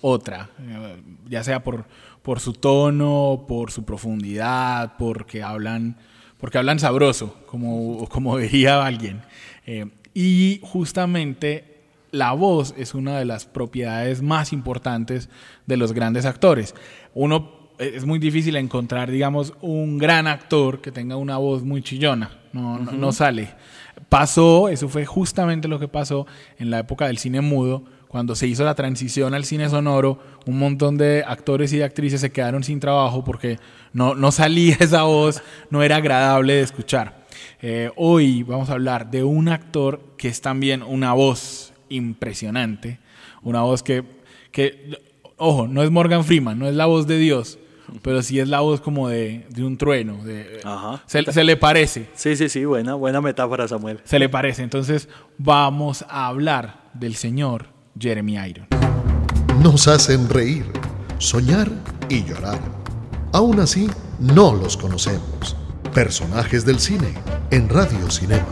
otra, eh, ya sea por, por su tono, por su profundidad, porque hablan, porque hablan sabroso, como, como diría alguien. Eh, y justamente la voz es una de las propiedades más importantes de los grandes actores. Uno eh, es muy difícil encontrar, digamos, un gran actor que tenga una voz muy chillona. No, no, no, sale. Pasó, eso fue justamente lo que pasó en la época del cine mudo, cuando se hizo la transición al cine sonoro, un montón de actores y de actrices se quedaron sin trabajo porque no, no salía esa voz, no era agradable de escuchar. Eh, hoy vamos a hablar de un actor que es también una voz impresionante, una voz que, que ojo, no es Morgan Freeman, no es la voz de Dios, pero sí es la voz como de, de un trueno. De, se, se, le parece. Sí, sí, sí, buena, buena metáfora, Samuel. Se le parece. Entonces vamos a hablar del señor Jeremy Irons. Nos hacen reír, soñar y llorar. Aún así, no los conocemos. Personajes del cine en Radio Cinema.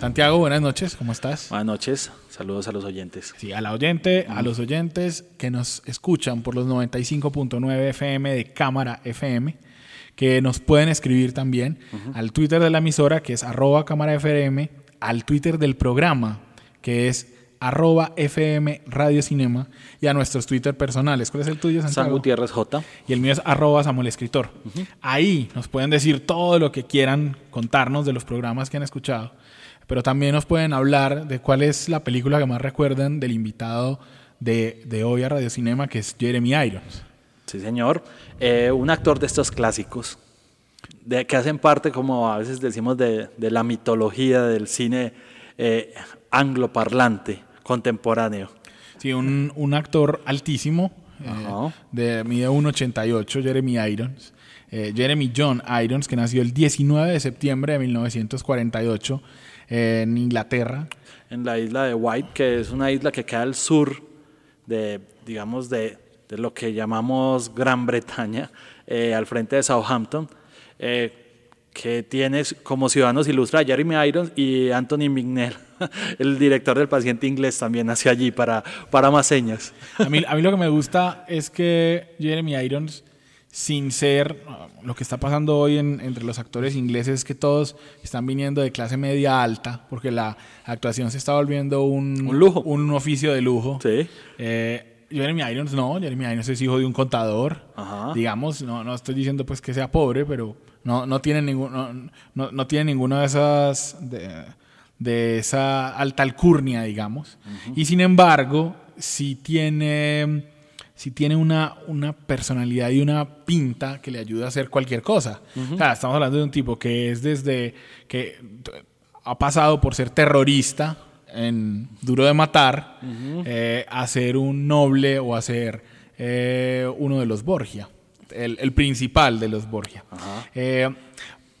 Santiago, buenas noches, ¿cómo estás? Buenas noches, saludos a los oyentes. Sí, a la oyente, a los oyentes que nos escuchan por los 95.9 FM de Cámara FM, que nos pueden escribir también al Twitter de la emisora, que es arroba cámara FM, al Twitter del programa, que es arroba FM Radio Cinema y a nuestros Twitter personales. ¿Cuál es el tuyo, Santiago? San Gutiérrez J. Y el mío es arroba Samuel Escritor. Ahí nos pueden decir todo lo que quieran contarnos de los programas que han escuchado, pero también nos pueden hablar de cuál es la película que más recuerdan del invitado de, de hoy a Radio Cinema, que es Jeremy Irons. Sí, señor. Eh, un actor de estos clásicos, de, que hacen parte, como a veces decimos, de, de la mitología del cine eh, angloparlante contemporáneo. Sí, un, un actor altísimo, eh, de mide 1,88, Jeremy Irons. Eh, Jeremy John Irons, que nació el 19 de septiembre de 1948 eh, en Inglaterra. En la isla de White, que es una isla que queda al sur de, digamos, de, de lo que llamamos Gran Bretaña, eh, al frente de Southampton. Eh, que tiene como ciudadanos ilustra a Jeremy Irons y Anthony Mignell, el director del paciente inglés, también hacia allí para, para más señas. A mí, a mí lo que me gusta es que Jeremy Irons, sin ser lo que está pasando hoy en, entre los actores ingleses, es que todos están viniendo de clase media alta, porque la actuación se está volviendo un, un lujo, un oficio de lujo. Sí. Eh, Jeremy Irons no, Jeremy Irons es hijo de un contador, Ajá. digamos, no, no estoy diciendo pues que sea pobre, pero no, no tiene ningún, no, no, no tiene ninguna de esas de, de, esa alta alcurnia, digamos. Uh -huh. Y sin embargo, sí tiene, sí tiene una, una personalidad y una pinta que le ayuda a hacer cualquier cosa. Uh -huh. o sea, estamos hablando de un tipo que es desde que ha pasado por ser terrorista en Duro de Matar uh -huh. eh, a ser un noble o a ser eh, uno de los Borgia el, el, principal de los Borgia. Eh,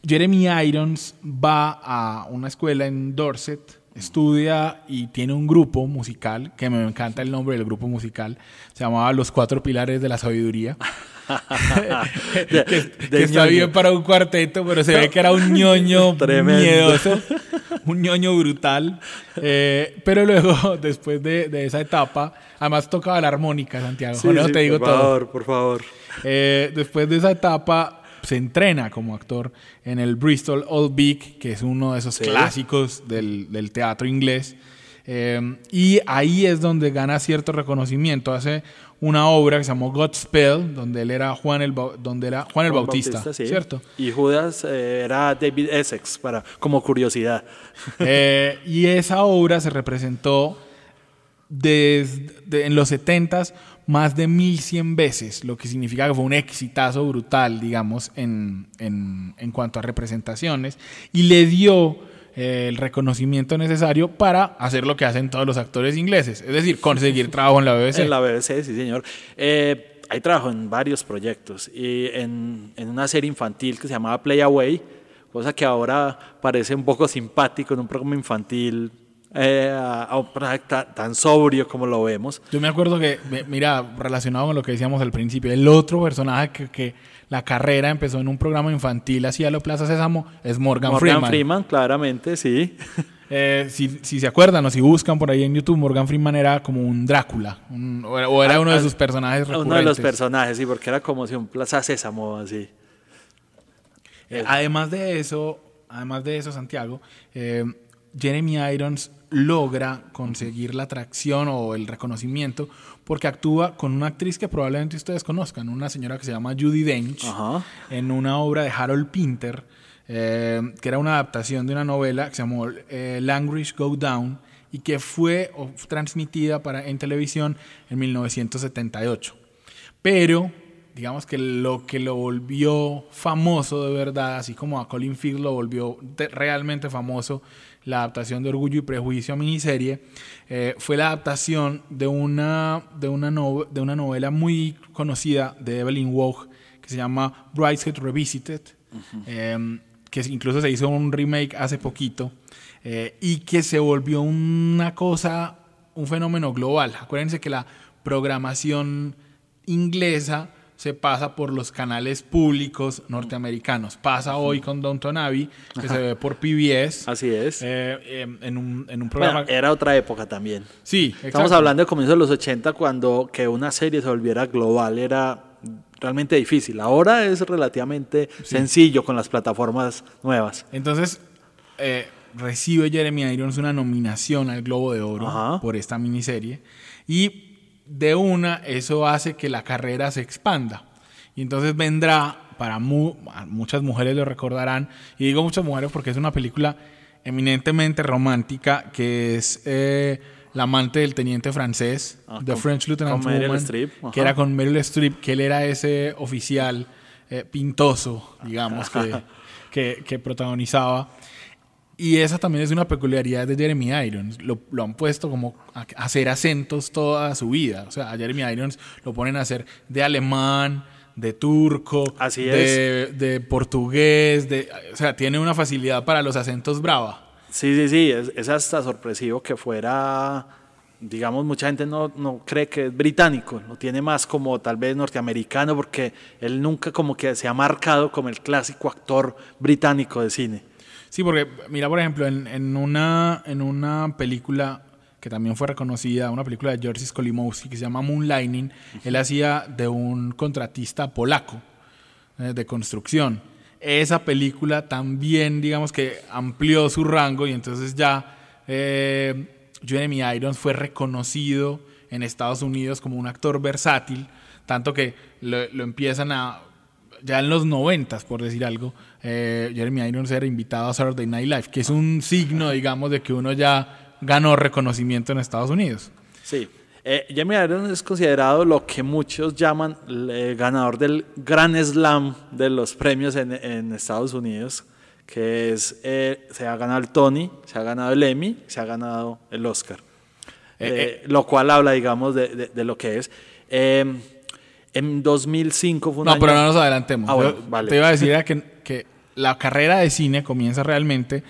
Jeremy Irons va a una escuela en Dorset, estudia y tiene un grupo musical, que me encanta el nombre del grupo musical, se llamaba Los Cuatro Pilares de la Sabiduría. que, que está bien para un cuarteto, pero se ve que era un ñoño miedoso, un ñoño brutal. Eh, pero luego, después de, de, esa etapa, además tocaba la armónica, Santiago. Sí, no sí, te digo por todo. favor, por favor. Eh, después de esa etapa, se entrena como actor en el Bristol Old Vic, que es uno de esos sí. clásicos del, del, teatro inglés. Eh, y ahí es donde gana cierto reconocimiento. Hace una obra que se llamó Godspell, donde él era Juan el, donde era Juan el Juan Bautista, Bautista sí. ¿cierto? Y Judas eh, era David Essex, para, como curiosidad. Eh, y esa obra se representó desde de, en los 70s más de 1100 veces, lo que significa que fue un exitazo brutal, digamos, en, en, en cuanto a representaciones, y le dio eh, el reconocimiento necesario para hacer lo que hacen todos los actores ingleses, es decir, conseguir trabajo en la BBC. En la BBC, sí, señor. Eh, ahí trabajó en varios proyectos y en, en, una serie infantil que se llamaba Play Away, cosa que ahora parece un poco simpático en un programa infantil eh, tan, tan sobrio como lo vemos. Yo me acuerdo que, mira, relacionado con lo que decíamos al principio, el otro personaje que, que la carrera empezó en un programa infantil así a lo Plaza Sésamo es Morgan, Morgan Freeman. Freeman, claramente, sí. Eh, si, si, se acuerdan o si buscan por ahí en YouTube, Morgan Freeman era como un Drácula, un, o era uno de sus personajes recurrentes. Uno de los personajes, sí, porque era como si un Plaza Sésamo, así. Eh, además de eso, además de eso, Santiago, eh, Jeremy Irons logra conseguir la atracción o el reconocimiento porque actúa con una actriz que probablemente ustedes conozcan, una señora que se llama Judy Dench, Ajá. en una obra de Harold Pinter, eh, que era una adaptación de una novela que se llamó eh, Language Go Down y que fue transmitida para, en televisión en 1978. Pero digamos que lo que lo volvió famoso de verdad, así como a Colin Firth lo volvió realmente famoso, la adaptación de Orgullo y Prejuicio a miniserie, eh, fue la adaptación de una, de, una de una novela muy conocida de Evelyn Waugh que se llama Brideshead Revisited, uh -huh. eh, que incluso se hizo un remake hace poquito eh, y que se volvió una cosa, un fenómeno global. Acuérdense que la programación inglesa se pasa por los canales públicos norteamericanos. Pasa hoy con Downton Abbey, que se ve por PBS. Así es. Eh, eh, en, un, en, un, programa. Bueno, era otra época también. Sí, exacto. Estamos hablando de comienzos de los 80, cuando que una serie se volviera global era realmente difícil. Ahora es relativamente sí. sencillo con las plataformas nuevas. Entonces, eh, recibe Jeremy Irons una nominación al Globo de Oro Ajá. por esta miniserie. Y de una, eso hace que la carrera se expanda. Y entonces vendrá, para mu muchas mujeres lo recordarán, y digo muchas mujeres porque es una película eminentemente romántica, que es eh, La amante del teniente francés, ah, The con, French Lieutenant Streep, que era con Meryl Streep, que él era ese oficial eh, pintoso, digamos, que, que, que protagonizaba. Y esa también es una peculiaridad de Jeremy Irons. Lo, lo, han puesto como a hacer acentos toda su vida. O sea, a Jeremy Irons lo ponen a hacer de alemán, de turco, Así de, de, portugués. De, o sea, tiene una facilidad para los acentos brava. Sí, sí, sí. Es, es hasta sorpresivo que fuera. Digamos, mucha gente no, no cree que es británico, lo tiene más como tal vez norteamericano, porque él nunca como que se ha marcado como el clásico actor británico de cine. Sí, porque mira, por ejemplo, en, en, una, en una película que también fue reconocida, una película de George Skolimowski que se llama Moonlighting, él hacía de un contratista polaco eh, de construcción. Esa película también, digamos que amplió su rango y entonces ya eh, Jeremy Irons fue reconocido en Estados Unidos como un actor versátil, tanto que lo, lo empiezan a ya en los noventas, por decir algo, eh, Jeremy Irons era invitado a Saturday Night Live, que es un signo, digamos, de que uno ya ganó reconocimiento en Estados Unidos. Sí. Eh, Jeremy Irons es considerado lo que muchos llaman el ganador del Gran Slam de los premios en, en Estados Unidos, que es, eh, se ha ganado el Tony, se ha ganado el Emmy, se ha ganado el Oscar. lo cual habla, digamos, de, de, de lo que es. En 2005 fue un No, año... pero no nos adelantemos. Ah, bueno, vale. Te iba a decir que, que, la carrera de cine comienza realmente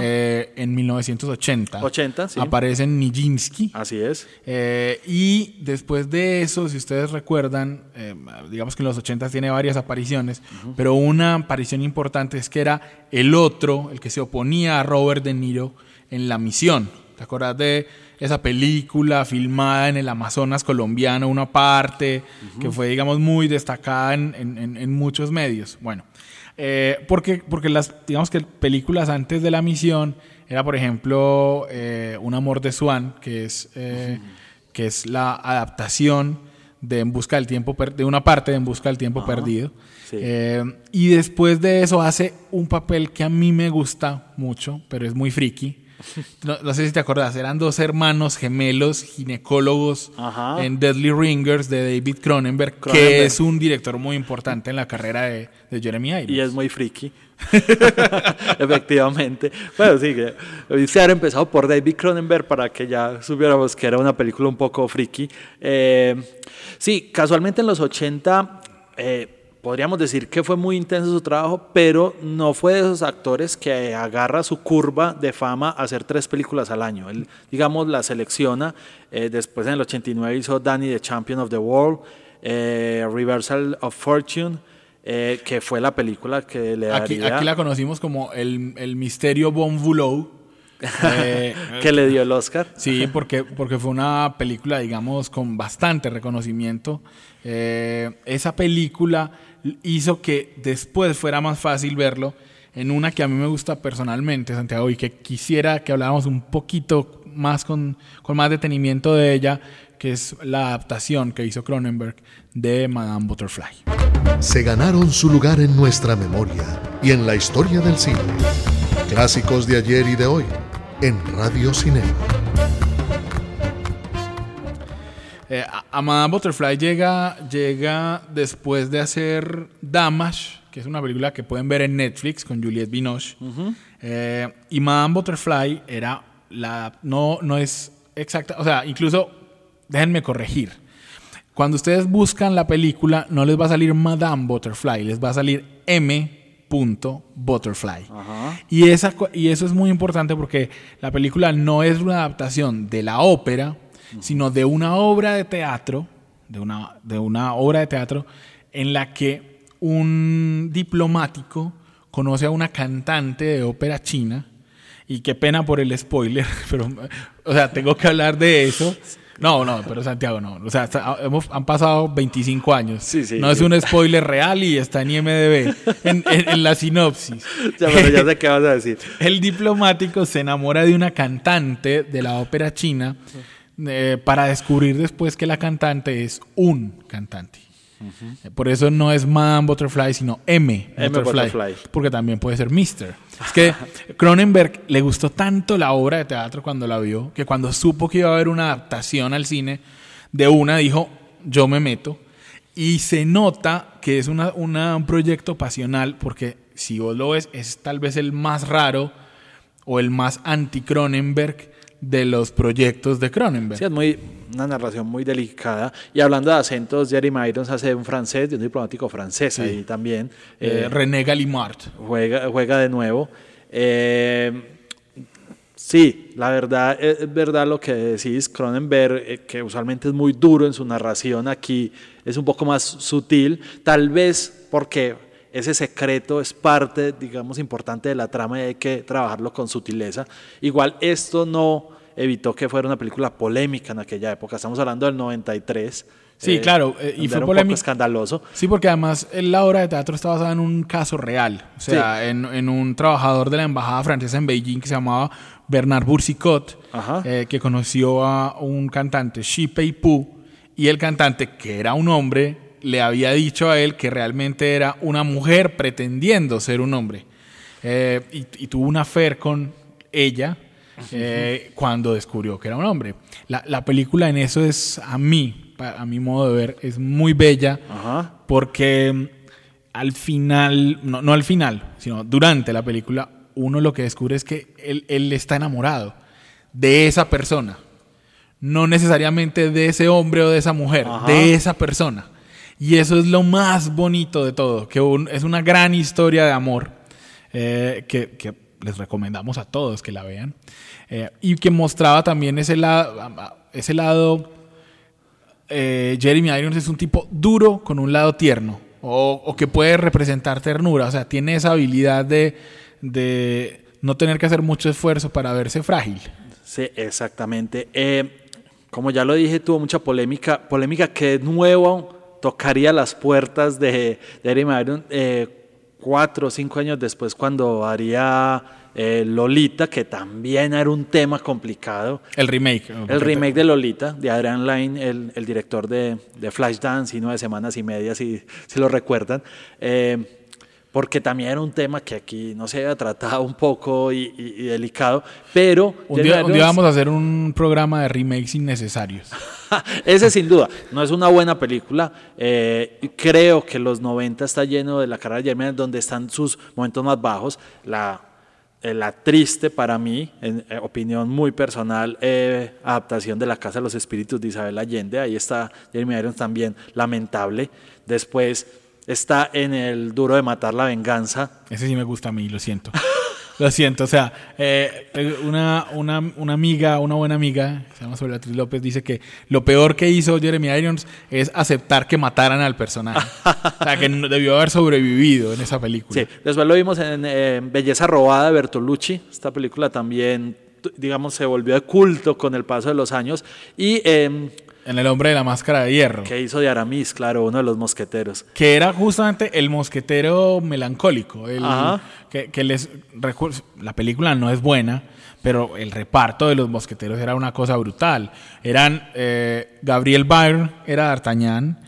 eh, en 1980. 80, sí. Aparece en Nijinsky. Así es. Eh, y después de eso, si ustedes recuerdan, eh, digamos que en los 80 tiene varias apariciones, uh -huh. pero una aparición importante es que era el otro, el que se oponía a Robert De Niro en La Misión. ¿Te acuerdas de esa película filmada en el Amazonas colombiano, una parte uh -huh. que fue, digamos, muy destacada en, en, en muchos medios? Bueno, eh, porque, porque las, digamos que películas antes de la misión era, por ejemplo, eh, Un amor de Swan, que es, eh, uh -huh. que es la adaptación de En Busca del Tiempo, de una parte de En Busca del Tiempo. Perdido. Sí. Eh, y después de eso hace un papel que a mí me gusta mucho, pero es muy friki, No, sé si te acordás, eran dos hermanos gemelos ginecólogos Ajá. en Deadly Ringers de David Cronenberg, que es un director muy importante en la carrera de, de Jeremy Irons. Y es muy friki. Efectivamente. Bueno, sí, que se haber empezado por David Cronenberg para que ya supiéramos que era una película un poco friki. Eh, sí, casualmente en los 80 eh, podríamos decir que fue muy intenso su trabajo, pero no fue de esos actores que agarra su curva de fama a hacer tres películas al año. Él, digamos, la selecciona. eh, después en el 89 hizo Danny the Champion of the World, eh, Reversal of Fortune. eh, que fue la película que le Aquí, daría, aquí la conocimos como el, el misterio Bon Voulou. Eh, que le dio el Oscar. Sí, porque, porque fue una película, digamos, con bastante reconocimiento. Eh, esa película hizo que después fuera más fácil verlo en una que a mí me gusta personalmente, Santiago, y que quisiera que habláramos un poquito más con, con más detenimiento de ella, que es la adaptación que hizo Cronenberg de Madame Butterfly. Se ganaron su lugar en nuestra memoria y en la historia del cine. Clásicos de ayer y de hoy en Radio Cinema. Eh, a- a Madame Butterfly llega, llega después de hacer Damage, que es una película que pueden ver en Netflix con Juliette Binoche. Eh, y Madame Butterfly era la. No, no es exacta. O sea, incluso, déjenme corregir. Cuando ustedes buscan la película, no les va a salir Madame Butterfly, les va a salir M. Butterfly. Y, esa, y eso es muy importante porque la película no es una adaptación de la ópera, sino de una obra de teatro, de una, de una obra de teatro en la que un diplomático conoce a una cantante de ópera china. Y qué pena por el spoiler, pero, o sea, tengo que hablar de eso. No, no, pero Santiago no. O sea, está- hemos, han pasado 25 años. Sí, sí, no es un spoiler real y está en IMDB, en, en- en la sinopsis. Ya, pero ya sé qué vas a decir. El diplomático se enamora de una cantante de la ópera china eh, para descubrir después que la cantante es un cantante. Eh, Por eso no es Madame Butterfly, sino M. M. Butterfly, Butterfly. Porque también puede ser Mr. Es que Cronenberg le gustó tanto la obra de teatro cuando la vio, que cuando supo que iba a haber una adaptación al cine, de una dijo, yo me meto. Y se nota que es una, una- un proyecto pasional, porque si vos lo ves, es tal vez el más raro o el más anti-Cronenberg de los proyectos de Cronenberg. Sí, es muy, una narración muy delicada. Y hablando de acentos, Jeremy Irons hace un francés, de un diplomático francés ahí también. Eh, Eh, René Gallimard. juega, juega de nuevo. Eh, sí, la verdad es es verdad lo que decís. Cronenberg, eh, que usualmente es muy duro en su narración, aquí es un poco más sutil, tal vez porque ese secreto es parte, digamos, importante de la trama y hay que trabajarlo con sutileza. Igual esto no evitó que fuera una película polémica en aquella época. Estamos hablando del 93. Sí, claro, eh, y fue un polémico. poco escandaloso. Sí, porque además eh, la obra de teatro está basada en un caso real. O sea, en, en un trabajador de la embajada francesa en Beijing que se llamaba Bernard Boursicot, eh, que conoció a un cantante, Shi Pei Pu, y el cantante, que era un hombre, le había dicho a él que realmente era una mujer pretendiendo ser un hombre. Eh, y, y tuvo una affair con ella eh, cuando descubrió que era un hombre. La, la película en eso es, a mí, a mi modo de ver, es muy bella Ajá. porque mm, al final, no, no al final, sino durante la película, uno lo que descubre es que él, él está enamorado de esa persona. No necesariamente de ese hombre o de esa mujer, Ajá. de esa persona. Y eso es lo más bonito de todo, que es una gran historia de amor eh, que, que les recomendamos a todos que la vean. eh, y que mostraba también ese lado, ese lado eh, Jeremy Irons es un tipo duro con un lado tierno o, o que puede representar ternura, o sea, tiene esa habilidad de, de no tener que hacer mucho esfuerzo para verse frágil. Sí, exactamente. Como ya lo dije, tuvo mucha polémica, polémica que de nuevo tocaría las puertas de, de Irons eh, cuatro o cinco años después cuando haría eh, Lolita, que también era un tema complicado. El remake. El remake de Lolita, de Adrian Lyne, el, el director de, de Flashdance y Nueve Semanas y Media, si, si lo recuerdan. Eh, porque también era un tema que aquí no se había tratado un poco y, y- y delicado, pero... Un día, un día vamos a hacer un programa de remakes innecesarios. Ese sin duda, no es una buena película. eh, creo que los 90 está lleno de la carrera de Jeremy donde están sus momentos más bajos. La, eh, la triste para mí, en eh, opinión muy personal, adaptación de La Casa de los Espíritus de Isabel Allende. Ahí está Jeremy Irons también, lamentable. Después está en el Duro de Matar la Venganza. Ese sí me gusta a mí, lo siento. Lo siento, o sea, eh, una, una, una amiga, una buena amiga, se llama Beatriz López, dice que lo peor que hizo Jeremy Irons es aceptar que mataran al personaje. O sea, que debió haber sobrevivido en esa película. Sí, después lo vimos en eh, Belleza Robada de Bertolucci. Esta película también, digamos, se volvió de culto con el paso de los años. Y eh, En El hombre de la máscara de hierro. que hizo de Aramis, claro, uno de los mosqueteros. Que era justamente el mosquetero melancólico. El, Ajá. que, que les La película no es buena, pero el reparto de los mosqueteros era una cosa brutal. Eran eh, Gabriel Byrne, era D'Artagnan.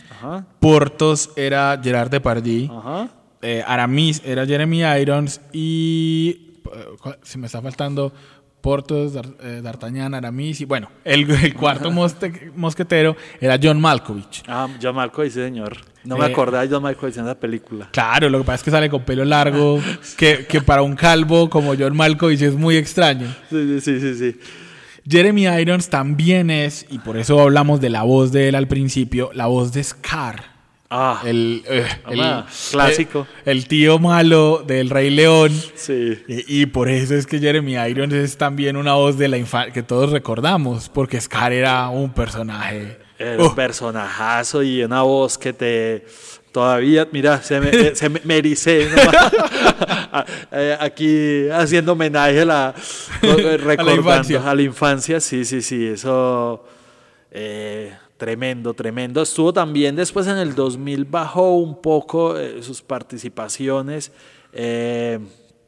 Portos era Gerard Depardieu. ajá. eh, Aramis era Jeremy Irons. Y. eh, ¿cuál- Se me está faltando. Portos, eh, D'Artagnan, Aramis. Y bueno, el, el cuarto mosquetero era John Malkovich. Ah, John Malkovich, sí, señor. No me Eh, acordaba de John Malkovich en esa película. Claro, lo que pasa es que sale con pelo largo, que, que para un calvo como John Malkovich es muy extraño. Sí, sí, sí, sí. Jeremy Irons también es, y por eso hablamos de la voz de él al principio, la voz de Scar. Ah, El, eh, el- clásico. El, el tío malo del Rey León. sí. Y, y por eso es que Jeremy Irons es también una voz de la infancia que todos recordamos, porque Scar era un personaje. Era un personajazo y una voz que te... Todavía, mira, se me, eh, se me, me ericé, ¿no? A- eh, Aquí haciendo homenaje a la, eh, recordando, infancia. a la infancia, sí, sí, sí, eso eh, tremendo, tremendo. Estuvo también después en el 2000, bajó un poco eh, sus participaciones. Eh,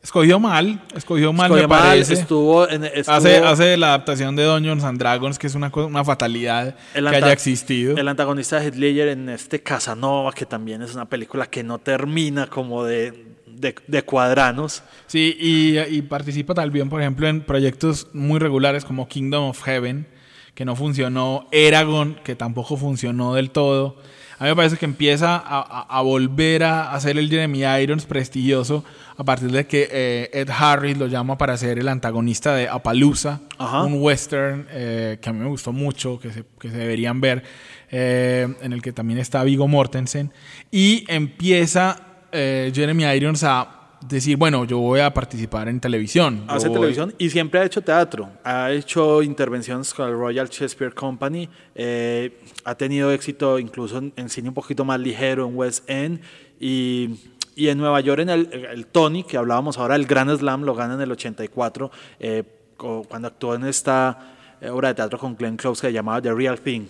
escogió mal, escogió mal, escogió me mal, parece. estuvo en- estuvo- Hace, hace la adaptación de Dungeons and Dragons, que es una, una fatalidad El que haya existido. El antagonista de Ledger en este Casanova, que también es una película que no termina como de, de, de cuadranos. Sí, y, y participa también, por ejemplo, en proyectos muy regulares como Kingdom of Heaven, que no funcionó, Eragon, que tampoco funcionó del todo. A mí me parece que empieza a, a- a volver a hacer el Jeremy Irons prestigioso a partir de que eh, Ed Harris lo llama para ser el antagonista de Appaloosa, Ajá. un western eh, que a mí me gustó mucho, que se, que se deberían ver, eh, en el que también está Vigo Mortensen. Y empieza Jeremy Irons a decir, bueno, yo voy a participar en televisión. Hace voy- televisión y siempre ha hecho teatro. Ha hecho intervenciones con el Royal Shakespeare Company. eh, ha tenido éxito incluso en, en cine un poquito más ligero, en West End. Y, y en Nueva York, en el, el Tony, que hablábamos ahora, el Grand Slam lo gana en el 84, eh, cuando actuó en esta eh, obra de teatro con Glenn Close que se llamaba The Real Thing.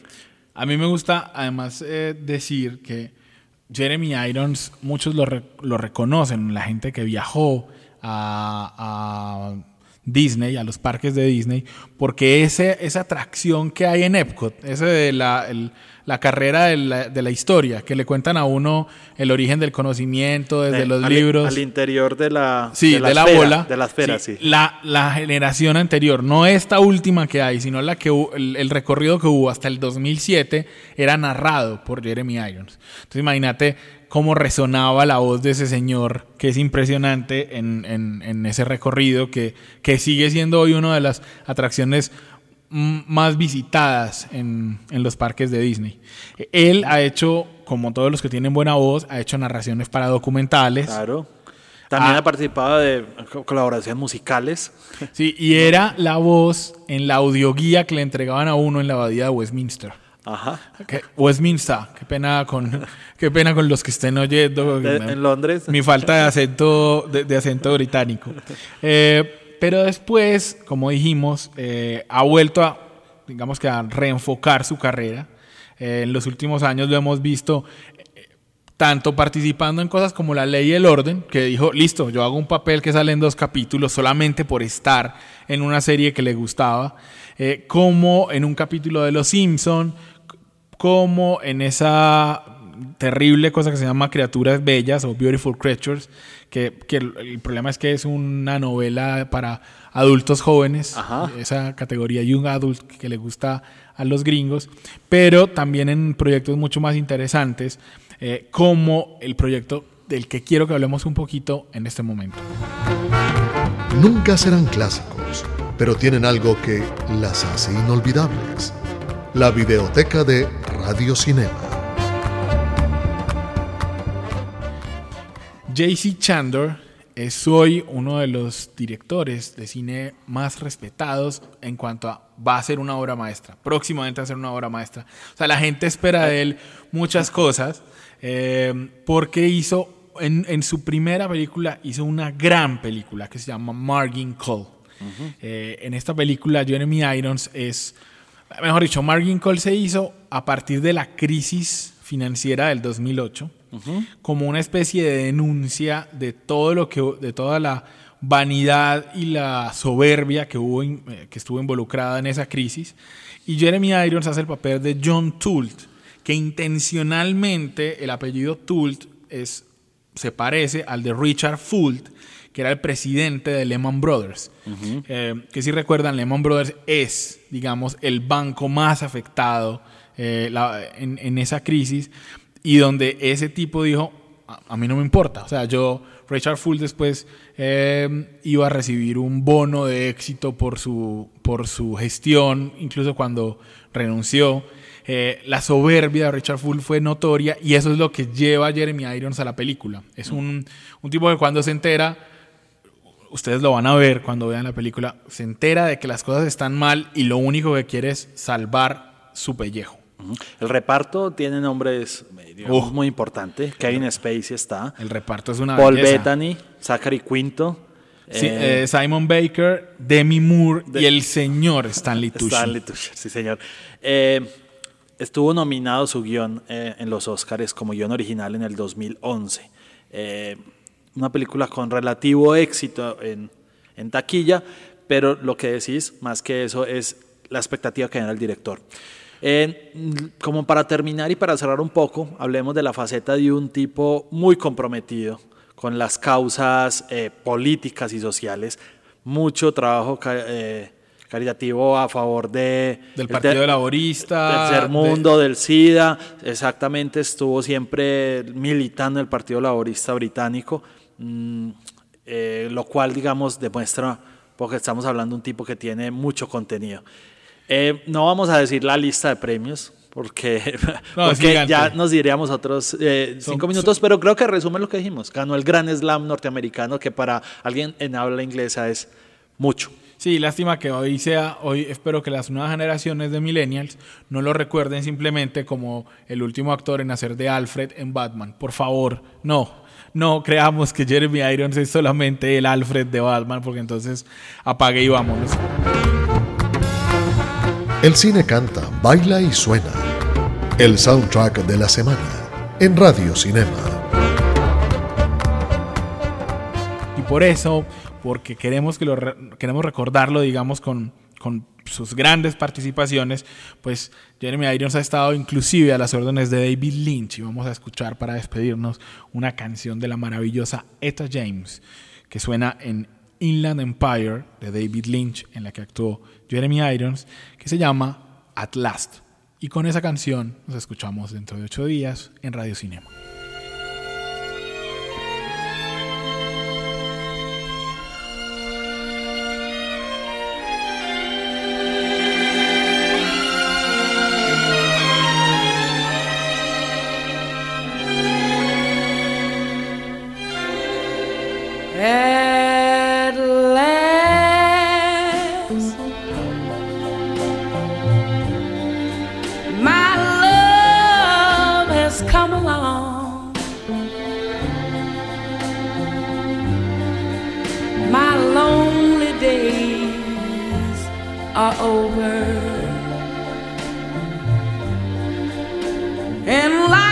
A mí me gusta además eh, decir que Jeremy Irons, muchos lo, re- lo reconocen, la gente que viajó a, Disney, a los parques de Disney, porque ese, esa atracción que hay en Epcot, ese de la, la carrera de la, de la historia, que le cuentan a uno el origen del conocimiento desde Eh, los al- libros. Al interior de la, Sí, de la, esfera, bola. De la esfera, sí. La, la generación anterior, no esta última que hay, sino la que el, el recorrido que hubo hasta el 2007 era narrado por Jeremy Irons. Entonces imagínate cómo resonaba la voz de ese señor, que es impresionante en, en- en ese recorrido, que, que sigue siendo hoy una de las atracciones más visitadas en, en los parques de Disney. Él ha hecho, como todos los que tienen buena voz, ha hecho narraciones para documentales. Claro. También Ah. ha participado de co- colaboraciones musicales. Sí, y era la voz en la audioguía que le entregaban a uno en la abadía de Westminster. Ajá. Westminster, qué pena con qué pena con los que estén oyendo. De- Me- en Londres. Mi falta de acento de, de acento británico. Eh, pero después, como dijimos, eh, ha vuelto a, digamos que a reenfocar su carrera. Eh, en los últimos años lo hemos visto eh, tanto participando en cosas como La Ley y el Orden, que dijo, listo, yo hago un papel que sale en dos capítulos solamente por estar en una serie que le gustaba, como en un capítulo de Los Simpson, como en esa terrible cosa que se llama Criaturas Bellas o Beautiful Creatures, que, que el, el problema es que es una novela para adultos jóvenes, Ajá. esa categoría Young Adult que le gusta a los gringos, pero también en proyectos mucho más interesantes, eh, como el proyecto del que quiero que hablemos un poquito en este momento. Nunca serán clásicos, pero tienen algo que las hace inolvidables. La videoteca de Radio Cinema. JC Chandor es hoy uno de los directores de cine más respetados en cuanto a va a ser una obra maestra, próximamente va a ser una obra maestra. O sea, la gente espera de él muchas cosas eh, porque hizo, en, en, su primera película, hizo una gran película que se llama Margin Call. Uh -huh. eh, en esta película, Jeremy Irons es, mejor dicho, Margin Call se hizo a partir de la crisis financiera del 2008 uh -huh. como una especie de denuncia de todo lo que de toda la vanidad y la soberbia que hubo eh, que estuvo involucrada en esa crisis y Jeremy Irons hace el papel de John Tult que intencionalmente el apellido Tult es se parece al de Richard Fult que era el presidente de Lehman Brothers. Uh -huh. eh, que si recuerdan, Lehman Brothers es, digamos, el banco más afectado eh, la, en, en, esa crisis y donde ese tipo dijo, a, mí no me importa, o sea, yo, Richard Full después eh, iba a recibir un bono de éxito por su, por su gestión, incluso cuando renunció. Eh, la soberbia de Richard Full fue notoria y eso es lo que lleva a Jeremy Irons a la película. Es un, un tipo que cuando se entera, ustedes lo van a ver cuando vean la película, se entera de que las cosas están mal y lo único que quiere es salvar su pellejo. El reparto tiene nombres digamos, uh. muy importantes. Kevin Spacey está. El reparto es una Paul belleza. Bettany, Zachary Quinto. Sí, eh, eh, Simon Baker, Demi Moore de, y el señor Stanley Tucci. Stanley Tucci, sí señor. Eh, estuvo nominado su guion en los Oscars como guion original en el 2011. una película con relativo éxito en, en taquilla, pero lo que decís, más que eso, es la expectativa que genera el director. Eh, como para terminar y para cerrar un poco, hablemos de la faceta de un tipo muy comprometido con las causas eh, políticas y sociales, mucho trabajo eh, caritativo a favor de, del Partido Laborista, del Mundo, de... del SIDA, exactamente estuvo siempre militando en el Partido Laborista británico, mmm, lo cual digamos demuestra, porque estamos hablando de un tipo que tiene mucho contenido. Eh, no vamos a decir la lista de premios, porque, no, porque ya nos diríamos otros eh, cinco son, minutos, pero creo que resume lo que dijimos. Ganó el Gran Slam norteamericano, que para alguien en habla inglesa es mucho. Sí, lástima que hoy sea, hoy espero que las nuevas generaciones de millennials no lo recuerden simplemente como el último actor en hacer de Alfred en Batman. Por favor, no, no creamos que Jeremy Irons es solamente el Alfred de Batman, porque entonces apague y vámonos. El cine canta, baila y suena. El soundtrack de la semana en Radio Cinema. Y por eso, porque queremos, que lo re queremos recordarlo, digamos, con, con sus grandes participaciones, pues Jeremy Irons ha estado inclusive a las órdenes de David Lynch y vamos a escuchar para despedirnos una canción de la maravillosa Etta James que suena en Inland Empire de David Lynch, en la que actuó Jeremy Irons, que se llama At Last. Y con esa canción nos escuchamos dentro de ocho días en Radio Cinema. Are over. And life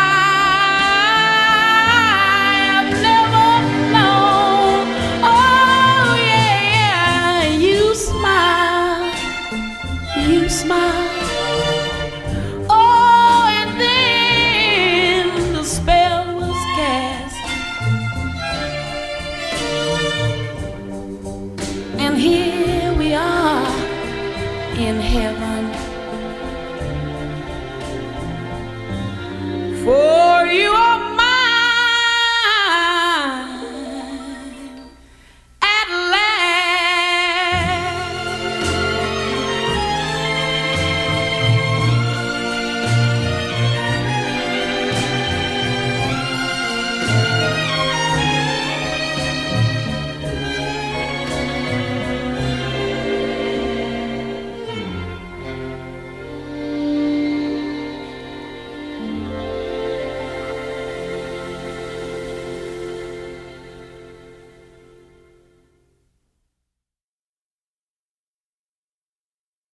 And here we are in heaven.